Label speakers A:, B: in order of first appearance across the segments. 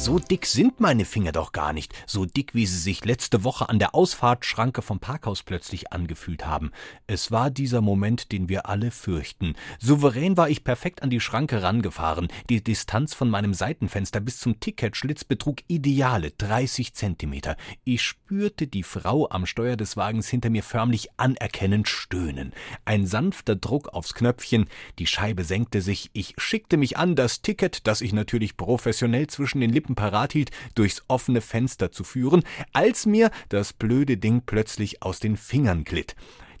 A: So dick sind meine Finger doch gar nicht, so dick, wie sie sich letzte Woche an der Ausfahrtschranke vom Parkhaus plötzlich angefühlt haben. Es war dieser Moment, den wir alle fürchten. Souverän war ich perfekt an die Schranke rangefahren. Die Distanz von meinem Seitenfenster bis zum Ticketschlitz betrug ideale 30 Zentimeter. Ich spürte die Frau am Steuer des Wagens hinter mir förmlich anerkennend stöhnen. Ein sanfter Druck aufs Knöpfchen, die Scheibe senkte sich, ich schickte mich an, das Ticket, das ich natürlich professionell zwischen den Lippen Lippen parat hielt, durchs offene Fenster zu führen, als mir das blöde Ding plötzlich aus den Fingern glitt.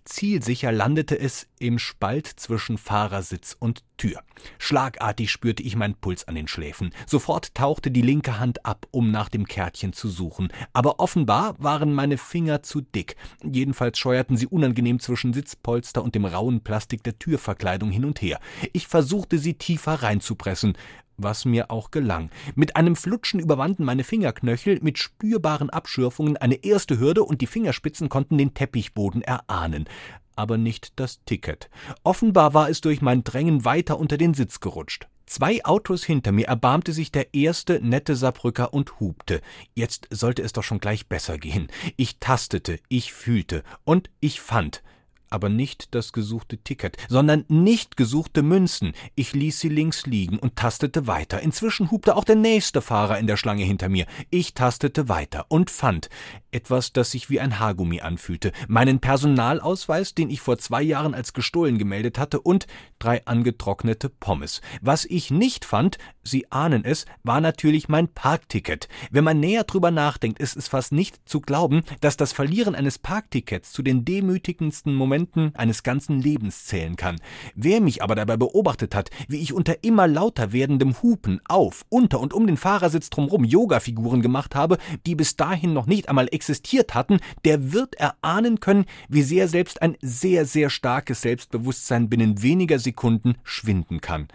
A: Zielsicher landete es im Spalt zwischen Fahrersitz und Tür. Schlagartig spürte ich meinen Puls an den Schläfen. Sofort tauchte die linke Hand ab, um nach dem Kärtchen zu suchen. Aber offenbar waren meine Finger zu dick. Jedenfalls scheuerten sie unangenehm zwischen Sitzpolster und dem rauen Plastik der Türverkleidung hin und her. Ich versuchte sie tiefer reinzupressen was mir auch gelang. Mit einem Flutschen überwanden meine Fingerknöchel mit spürbaren Abschürfungen eine erste Hürde und die Fingerspitzen konnten den Teppichboden erahnen. Aber nicht das Ticket. Offenbar war es durch mein Drängen weiter unter den Sitz gerutscht. Zwei Autos hinter mir erbarmte sich der erste nette Saarbrücker und hupte. Jetzt sollte es doch schon gleich besser gehen. Ich tastete, ich fühlte und ich fand aber nicht das gesuchte Ticket, sondern nicht gesuchte Münzen. Ich ließ sie links liegen und tastete weiter. Inzwischen hubte auch der nächste Fahrer in der Schlange hinter mir. Ich tastete weiter und fand etwas, das sich wie ein Haargummi anfühlte, meinen Personalausweis, den ich vor zwei Jahren als gestohlen gemeldet hatte, und drei angetrocknete Pommes. Was ich nicht fand, Sie ahnen es, war natürlich mein Parkticket. Wenn man näher drüber nachdenkt, ist es fast nicht zu glauben, dass das Verlieren eines Parktickets zu den demütigendsten Momenten Momenten eines ganzen Lebens zählen kann. Wer mich aber dabei beobachtet hat, wie ich unter immer lauter werdendem Hupen auf, unter und um den Fahrersitz drumherum Yoga-Figuren gemacht habe, die bis dahin noch nicht einmal existiert hatten, der wird erahnen können, wie sehr selbst ein sehr, sehr starkes Selbstbewusstsein binnen weniger Sekunden schwinden kann.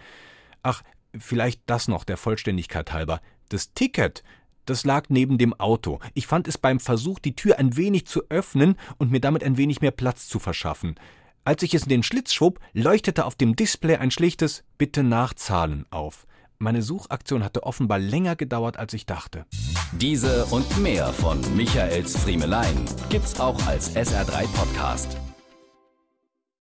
A: Ach, vielleicht das noch der Vollständigkeit halber. Das Ticket, das lag neben dem Auto. Ich fand es beim Versuch, die Tür ein wenig zu öffnen und mir damit ein wenig mehr Platz zu verschaffen. Als ich es in den Schlitz schob, leuchtete auf dem Display ein schlichtes Bitte nachzahlen auf. Meine Suchaktion hatte offenbar länger gedauert, als ich dachte.
B: Diese und mehr von Michaels Friemelein gibt's auch als SR3 Podcast.